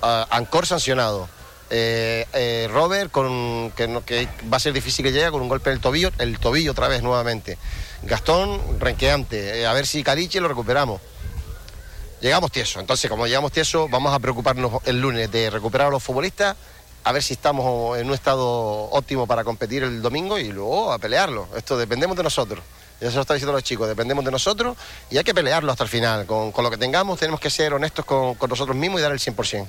a- Ancor sancionado, eh, eh, Robert que, va a ser difícil que llegue con un golpe en el tobillo, el tobillo otra vez nuevamente. Gastón, renqueante. Eh, a ver si Cariche lo recuperamos. Llegamos tieso. Entonces, como llegamos tieso, vamos a preocuparnos el lunes de recuperar a los futbolistas, a ver si estamos en un estado óptimo para competir el domingo y luego a pelearlo. Esto dependemos de nosotros. Ya se lo está diciendo los chicos, dependemos de nosotros y hay que pelearlo hasta el final. Con, con lo que tengamos tenemos que ser honestos con, con nosotros mismos y dar el 100%.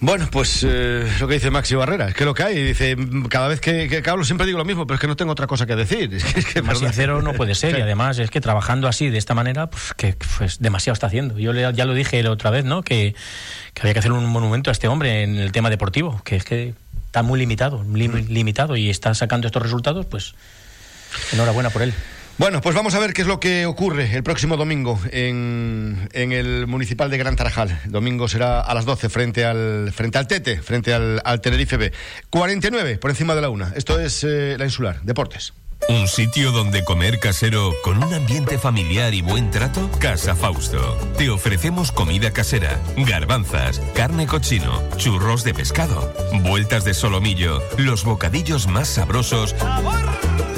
Bueno, pues eh, lo que dice Maxi Barrera, es que lo que hay, dice, cada vez que, que, hablo siempre digo lo mismo, pero es que no tengo otra cosa que decir. Es que, es que Más sincero no puede ser, y además es que trabajando así, de esta manera, pues que pues, demasiado está haciendo. Yo le, ya lo dije la otra vez, ¿no? Que, que, había que hacer un monumento a este hombre en el tema deportivo, que es que está muy limitado, lim, mm. limitado, y está sacando estos resultados, pues enhorabuena por él. Bueno, pues vamos a ver qué es lo que ocurre el próximo domingo en, en el municipal de Gran Tarajal. El domingo será a las 12 frente al, frente al Tete, frente al, al Tenerife B. 49 por encima de la una. Esto es eh, la insular, deportes. Un sitio donde comer casero con un ambiente familiar y buen trato. Casa Fausto. Te ofrecemos comida casera, garbanzas, carne cochino, churros de pescado, vueltas de solomillo, los bocadillos más sabrosos. ¡Sabor!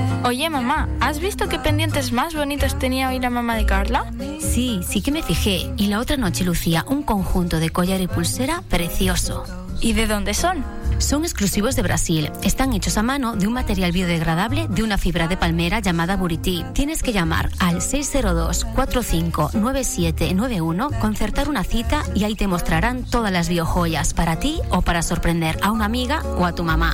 Oye, mamá, ¿has visto qué pendientes más bonitos tenía hoy la mamá de Carla? Sí, sí que me fijé. Y la otra noche lucía un conjunto de collar y pulsera precioso. ¿Y de dónde son? Son exclusivos de Brasil. Están hechos a mano de un material biodegradable de una fibra de palmera llamada Buriti. Tienes que llamar al 602-459791, concertar una cita y ahí te mostrarán todas las biojoyas para ti o para sorprender a una amiga o a tu mamá.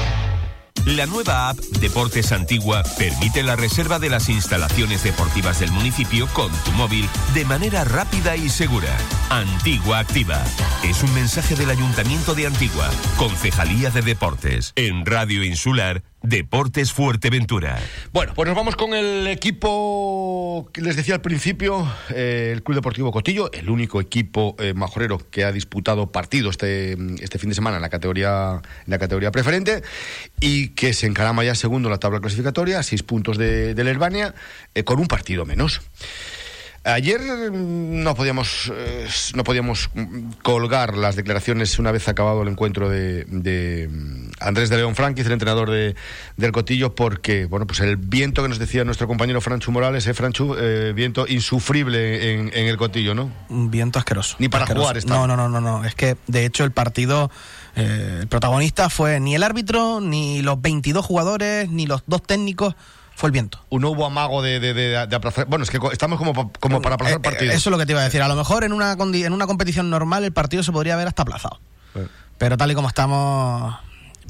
La nueva app Deportes Antigua permite la reserva de las instalaciones deportivas del municipio con tu móvil de manera rápida y segura. Antigua Activa. Es un mensaje del Ayuntamiento de Antigua, Concejalía de Deportes, en Radio Insular Deportes Fuerteventura. Bueno, pues nos vamos con el equipo que les decía al principio, eh, el Club Deportivo Cotillo, el único equipo eh, majorero que ha disputado partido este, este fin de semana en la categoría, la categoría preferente y que se encarama ya segundo en la tabla clasificatoria, seis puntos de, de eh, con un partido menos. Ayer no podíamos, eh, no podíamos colgar las declaraciones una vez acabado el encuentro de, de mm, Andrés de León Franquiz, el entrenador de, del Cotillo, porque bueno, pues el viento que nos decía nuestro compañero Franchu Morales, eh, Franchu, eh, viento insufrible en, en, el Cotillo, ¿no? Un viento asqueroso. Ni para asqueroso. jugar. Está... No, no, no, no, no. Es que de hecho el partido. Eh, el protagonista fue ni el árbitro, ni los 22 jugadores, ni los dos técnicos fue el viento. No hubo amago de, de, de, de aplazar. Bueno, es que estamos como, como para aplazar eh, partidos. Eso es lo que te iba a decir. A lo mejor en una, en una competición normal el partido se podría haber hasta aplazado. Sí. Pero tal y como estamos.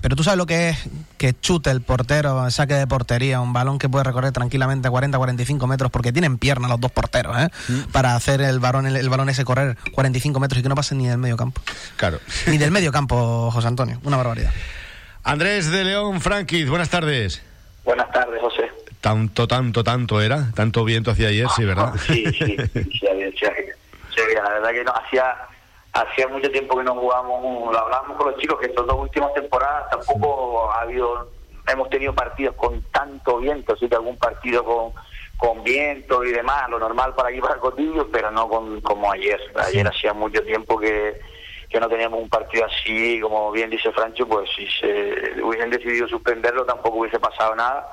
Pero tú sabes lo que es que chute el portero, saque de portería, un balón que puede recorrer tranquilamente 40-45 metros, porque tienen pierna los dos porteros, ¿eh? Mm. Para hacer el balón, el, el, balón ese correr 45 metros y que no pase ni del medio campo. Claro. Ni del medio campo, José Antonio. Una barbaridad. Andrés de León Franquiz, buenas tardes. Buenas tardes, José. Tanto, tanto, tanto era, tanto viento hacía ayer, sí, ¿verdad? Sí, sí, sí, sí, había, sí, había. la verdad que no hacía hacía mucho tiempo que no jugábamos, lo hablábamos con los chicos que estas dos últimas temporadas tampoco ha habido, hemos tenido partidos con tanto viento, sí que algún partido con con viento y demás, lo normal para ir para cotillo, pero no con, como ayer. Ayer sí. hacía mucho tiempo que, que no teníamos un partido así, como bien dice Francho, pues si se hubiesen decidido suspenderlo tampoco hubiese pasado nada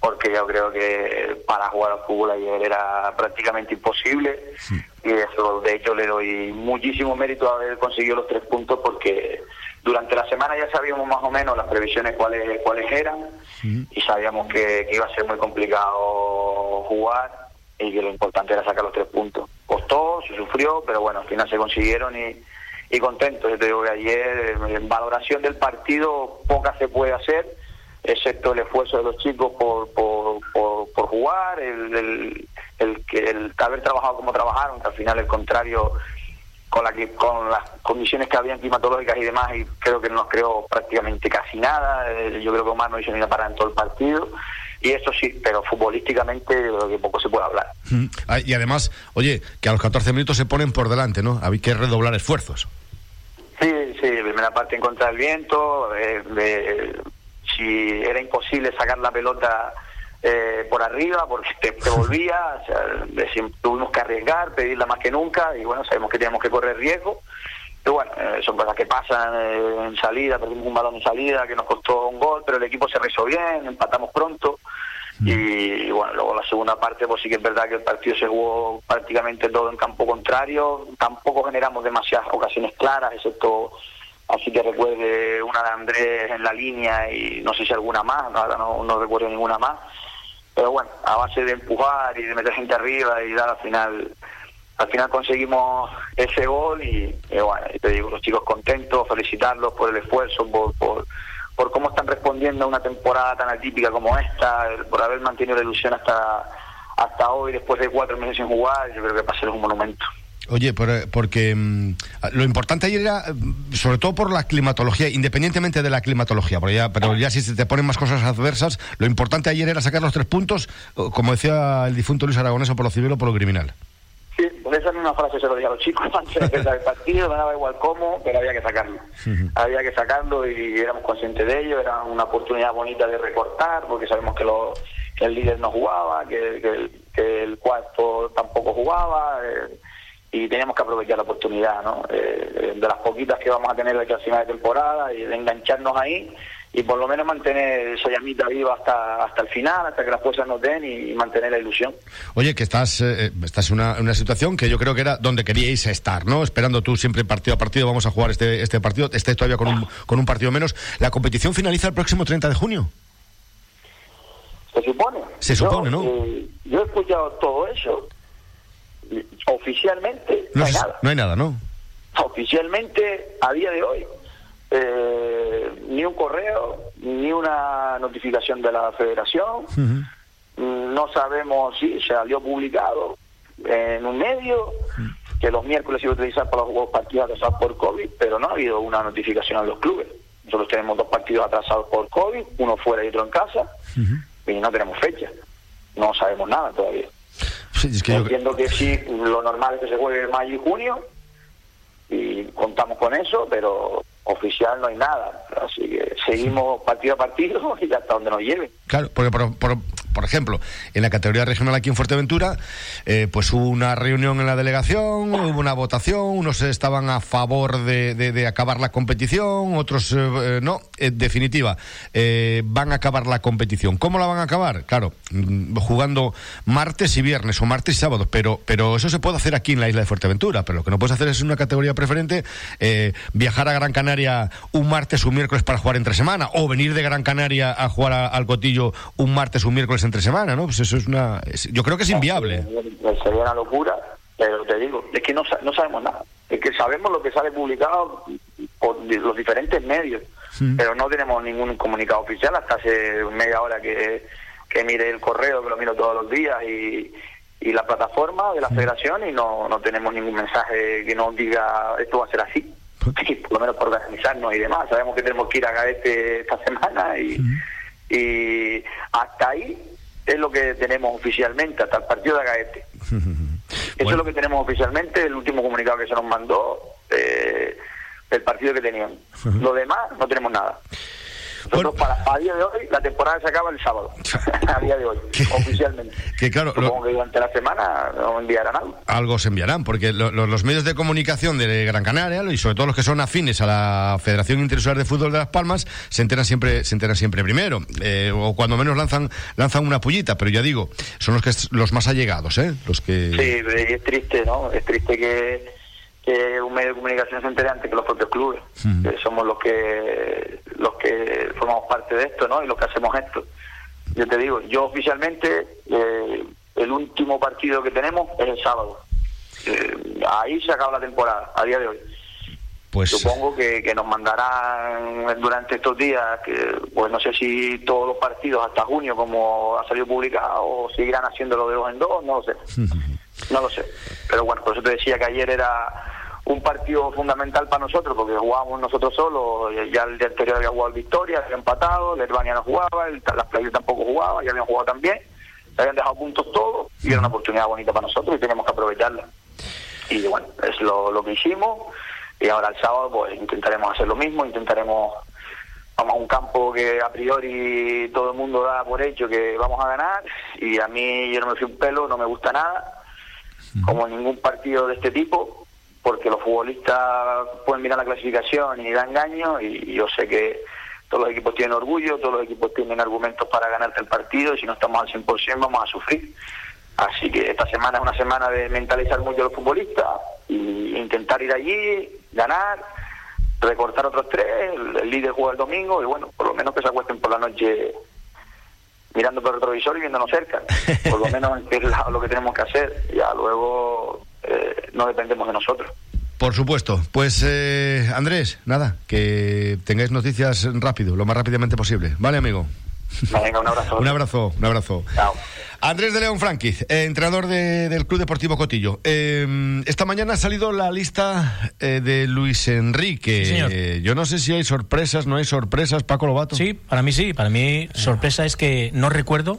porque yo creo que para jugar al fútbol ayer era prácticamente imposible sí. y eso de hecho le doy muchísimo mérito a haber conseguido los tres puntos porque durante la semana ya sabíamos más o menos las previsiones cuáles cuáles eran sí. y sabíamos que, que, iba a ser muy complicado jugar y que lo importante era sacar los tres puntos. Costó, se sufrió, pero bueno, al final se consiguieron y, y contento. Yo te digo que ayer, en valoración del partido, poca se puede hacer, excepto el esfuerzo de los chicos por, por, por, por jugar, el, el, el, que- el haber trabajado como trabajaron, que al final el contrario con la que con las condiciones que habían climatológicas y demás y creo que no nos creó prácticamente casi nada Eh, yo creo que Omar no hizo ni una parada en todo el partido y eso sí pero futbolísticamente creo que poco se puede hablar Mm. Ah, Y además, oye, que a los 14 minutos se ponen por delante, ¿no? Hay que redoblar esfuerzos. Sí, sí, primera parte en contra del viento. eh, si era imposible sacar la pelota eh, por arriba porque te, te volvía, o sea, tuvimos que arriesgar, pedirla más que nunca y bueno, sabemos que teníamos que correr riesgo. Pero bueno, eh, son cosas que pasan eh, en salida, perdimos un balón en salida que nos costó un gol, pero el equipo se rehizo bien, empatamos pronto. Y, bueno, luego la segunda parte, pues sí que es verdad que el partido se jugó prácticamente todo en campo contrario. Tampoco generamos demasiadas ocasiones claras, excepto así que recuerde una de Andrés en la línea y no sé si alguna más, ahora no, recuerdo ninguna más. Pero bueno, a base de empujar y de meter gente arriba y dar al final al final conseguimos ese gol y, bueno, te digo, los chicos contentos, felicitarlos por el esfuerzo, por, por, por cómo están respondiendo a una temporada tan atípica como esta, por haber mantenido la ilusión hasta hasta hoy, después de cuatro meses sin jugar, yo creo que para ser un monumento. Oye, por- porque mm, lo importante ayer era, mm, sobre todo por la climatología, independientemente de la climatología, porque ya, pero ya si se te ponen más cosas adversas, lo importante ayer era sacar los tres puntos, como decía el difunto Luis Aragonés, o por lo civil o por lo criminal. Sí, pues esa misma frase se lo dije a los chicos antes de empezar el partido, me daba igual cómo, pero había que sacarlo. Había que sacarlo y éramos conscientes de ello, era una oportunidad bonita de recortar, porque sabemos que, lo- que el líder no jugaba, que, que el, que el cuarto tampoco jugaba, eh, y teníamos que aprovechar la oportunidad, ¿no? Eh, de las poquitas que vamos a tener de aquí al final de temporada y de engancharnos ahí y por lo menos mantener esa llamita viva hasta hasta el final, hasta que las cosas nos den y, y mantener la ilusión. Oye, que estás, eh, estás en una, una situación que yo creo que era donde queríais estar, ¿no? Esperando tú siempre partido a partido, vamos a jugar este, este partido, estáis todavía con un, con un partido menos. ¿La competición finaliza el próximo 30 de junio? Se supone. Se supone, Yo, ¿no? eh, yo he escuchado todo eso. Oficialmente no, hay se- nada. no hay nada, ¿no? Oficialmente, a día de hoy, eh, ni un correo, ni una notificación de la federación. No sabemos si salió publicado en un medio que los miércoles se iba a utilizar para los juegos partidos atrasados por COVID, pero no ha habido una notificación a los clubes. Nosotros tenemos dos partidos atrasados por COVID, uno fuera y otro en casa, y no tenemos fecha. No sabemos nada todavía. Sí, es que yo- Entiendo que sí, lo normal es que se juegue en mayo y junio, y contamos con eso, pero oficial no hay nada. Así que seguimos partido a partido y hasta donde nos lleve. Claro, porque por, por- por ejemplo, en la categoría regional aquí en Fuerteventura, eh, pues hubo una reunión en la delegación, hubo una votación, unos estaban a favor de, acabar la competición, otros eh, eh, no. En definitiva, eh, van a acabar la competición. ¿Cómo la van a acabar? Claro, mm, jugando martes y viernes o martes y sábados, pero, pero eso se puede hacer aquí en la isla de Fuerteventura, pero lo que no puedes hacer es una categoría preferente viajar a Gran Canaria un martes un miércoles para jugar entre semana, o venir de Gran Canaria a jugar al Cotillo un martes un miércoles entre semana, ¿no? Pues eso es una... yo creo que es inviable. Sería una locura, pero te digo, es que no, no sabemos nada. Es que sabemos lo que sale publicado por los diferentes medios, pero no tenemos ningún comunicado oficial hasta hace media hora que, que mire el correo, que lo miro todos los días y, y la plataforma de la federación y no, no tenemos ningún mensaje que nos diga esto va a ser así. Y por lo menos por organizarnos y demás. Sabemos que tenemos que ir a Gaete esta semana y, y hasta ahí es lo que tenemos oficialmente, hasta el partido de Gaete. Eso es lo que tenemos oficialmente, el último comunicado que se nos mandó eh, del partido que tenían. Lo demás no tenemos nada. Nosotros para, a día de hoy la temporada se acaba el sábado, a día de hoy, oficialmente. Que claro, lo- Supongo que durante la semana nos enviarán algo. algo se enviarán, porque lo- lo- los medios de comunicación de Gran Canaria, y sobre todo los que son afines a la Federación Interinsular de Fútbol de Las Palmas, se enteran siempre, se enteran siempre primero, eh, o cuando menos lanzan, lanzan una pullita, pero ya digo, son los que los más allegados, ¿eh? Los que Sí, es triste, ¿no? Es triste que, que un medio de comunicación se entere antes que los propios clubes. que somos los que los que formamos parte de esto, ¿no? Y los que hacemos esto. Yo te digo, yo oficialmente eh, el último partido que tenemos es el sábado. Eh, ahí se acaba la temporada, a día de hoy. Pues supongo que, que nos mandarán durante estos días, que pues no sé si todos los partidos hasta junio, como ha salido publicado, o seguirán haciéndolo de dos en dos, no lo sé. No lo sé. Pero bueno, por eso te decía que ayer era un partido fundamental para nosotros, porque jugábamos nosotros solos, ya el día anterior había jugado el Victoria, había empatado, el Herbania no jugaba, el, las Playas tampoco jugaba, ya habían jugado también, se habían dejado puntos todos, y era una oportunidad bonita para nosotros y teníamos que aprovecharla. Y bueno, es lo, lo que hicimos y ahora el sábado pues intentaremos hacer lo mismo, intentaremos vamos a un campo que a priori todo el mundo da por hecho que vamos a ganar y a mí yo no me fui un pelo, no me gusta nada, como ningún partido de este tipo, porque los futbolistas pueden mirar la clasificación y da engaño y yo sé que todos los equipos tienen orgullo, todos los equipos tienen argumentos para ganarte el partido y si no estamos al 100% vamos a sufrir. Así que esta semana es una semana de mentalizar mucho a los futbolistas y intentar ir allí, ganar, recortar otros tres, el, el líder juega el domingo y bueno, por lo menos que se acuesten por la noche mirando por el retrovisor y viéndonos cerca. Por lo menos es lo que tenemos que hacer. Ya luego eh, no dependemos de nosotros. Por supuesto. Pues eh, Andrés, nada, que tengáis noticias rápido, lo más rápidamente posible. ¿Vale, amigo? Venga, un abrazo. un abrazo, un abrazo. Chao. Andrés de León Franquiz, eh, entrenador de, del Club Deportivo Cotillo. Eh, esta mañana ha salido la lista eh, de Luis Enrique. Sí, señor. Eh, yo no sé si hay sorpresas, no hay sorpresas, Paco Lobato. Sí, para mí sí. Para mí sorpresa es que no recuerdo,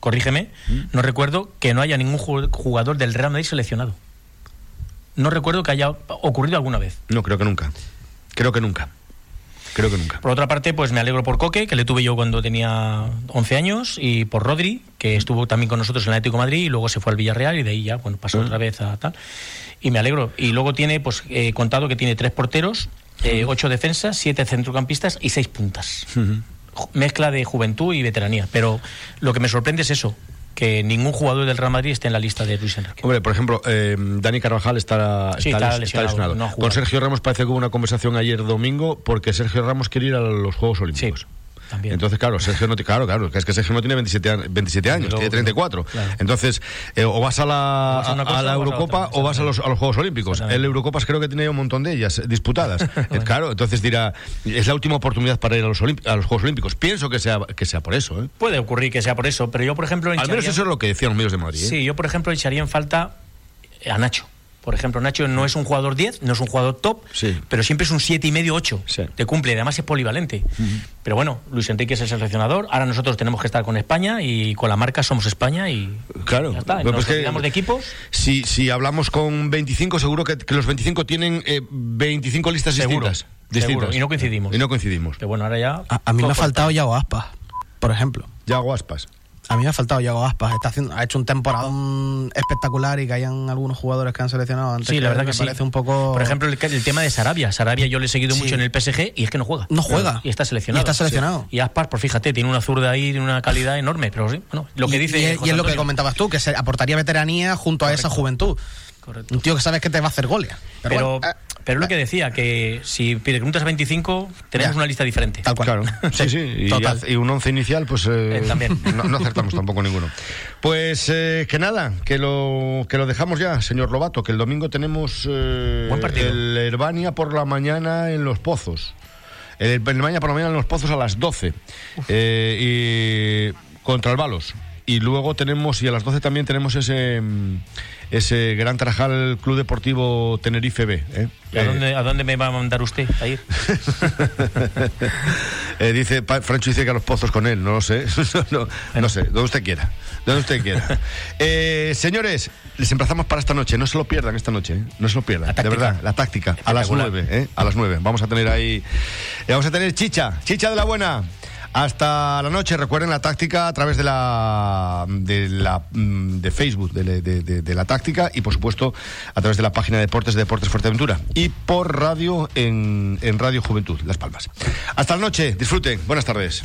corrígeme, no recuerdo que no haya ningún ju- jugador del Real Madrid seleccionado. No recuerdo que haya ocurrido alguna vez. No, creo que nunca. Creo que nunca. Creo que nunca. Por otra parte, pues me alegro por Coque, que le tuve yo cuando tenía 11 años, y por Rodri, que estuvo también con nosotros en el Atlético de Madrid y luego se fue al Villarreal y de ahí ya, bueno, pasó otra vez a tal. Y me alegro. Y luego tiene, pues, he contado que tiene tres porteros, eh, ocho defensas, siete centrocampistas y seis puntas. Mezcla de juventud y veteranía. Pero lo que me sorprende es eso, que ningún jugador del Real Madrid esté en la lista de Luis Enrique. Hombre, por ejemplo, eh, Dani Carvajal está, Sí, está está les- está lesionado, no. Con Sergio Ramos parece que hubo una conversación ayer domingo porque Sergio Ramos quiere ir a los Juegos Olímpicos. También. Entonces, claro, Sergio no, claro, claro, es que Sergio no tiene 27, an- 27 años, luego, tiene 34. claro. Entonces, eh, o vas a la, vas a la a Eurocopa otra, o vas a los, a los Juegos Olímpicos. El Eurocopas creo que tiene un montón de ellas disputadas. Eh, claro, entonces dirá, es la última oportunidad para ir a los, Olimp- a los Juegos Olímpicos. Pienso que sea, que sea por eso. ¿eh? Puede ocurrir que sea por eso, pero yo, por ejemplo, Al menos echaría- eso es lo que decían los medios de Madrid. ¿eh? Sí, yo por ejemplo echaría en falta a Nacho. Por ejemplo, Nacho no es un jugador 10, no es un jugador top, pero siempre es un 7 y medio 8. Te cumple, además es polivalente. Pero bueno, Luis Enrique es el seleccionador, ahora nosotros tenemos que estar con España y con la marca somos España y Claro. ya está. Pero Nos pues que- olvidamos de equipos. Si, si hablamos con 25, seguro que, que los 25 tienen eh, 25 listas Seguro, distintas. distintas. y no coincidimos. Y no coincidimos. Que bueno, ahora ya... A, a mí me ha faltado Yago Aspas, por ejemplo. Yago Aspas. A mí me ha faltado Yago Aspas. Está haciendo, ha hecho un temporadón espectacular y que hayan algunos jugadores que han seleccionado antes. Sí, la verdad que sí. parece un poco... Por ejemplo, el, el tema de Sarabia. Sarabia yo le he seguido Sí. mucho en el PSG y es que no juega. No juega. Y está seleccionado. Y está seleccionado. Sí. Y Aspas, pues fíjate, tiene una zurda ahí, tiene una calidad enorme. Pero sí, bueno, lo que Y- dice. y, es- José y es lo que comentabas tú, que se aportaría veteranía junto a esa juventud. Un tío que sabes que te va a hacer goles. Pero, Pero, bueno, eh, pero es lo que decía, que si preguntas a 25, tenemos Ya. una lista diferente. Tal cual. Claro, sí, sí. Y, Total. y un once inicial, pues eh, Eh, también. No, no acertamos tampoco ninguno. Pues eh, que nada, que lo, que lo dejamos ya, señor Lobato, que el domingo tenemos eh, Buen partido. el Herbania por la mañana en Los Pozos. El Herbania por la mañana en Los Pozos a las 12. Eh, y contra el Balos. Y luego tenemos, y a las 12 también tenemos ese, mm, ese Gran Tarajal Club Deportivo Tenerife B. ¿eh? ¿Y a, Eh, dónde, a dónde me va a mandar usted a ir? Eh, dice, Francho dice que a los pozos con él, no lo sé. no, no sé, donde usted quiera. Donde usted quiera. Eh, señores, les emplazamos para esta noche. No se lo pierdan esta noche, ¿eh? No se lo pierdan. De verdad, la táctica. A las Espectacular. nueve, ¿eh? A las nueve. Vamos a tener ahí. vamos a tener chicha, chicha de la buena. Hasta la noche, recuerden la táctica a través de la de la mm, de Facebook de, la táctica y por supuesto a través de la página de Deportes de Deportes Fuerteventura y por radio en, en Radio Juventud, Las Palmas. Hasta la noche, disfruten, buenas tardes.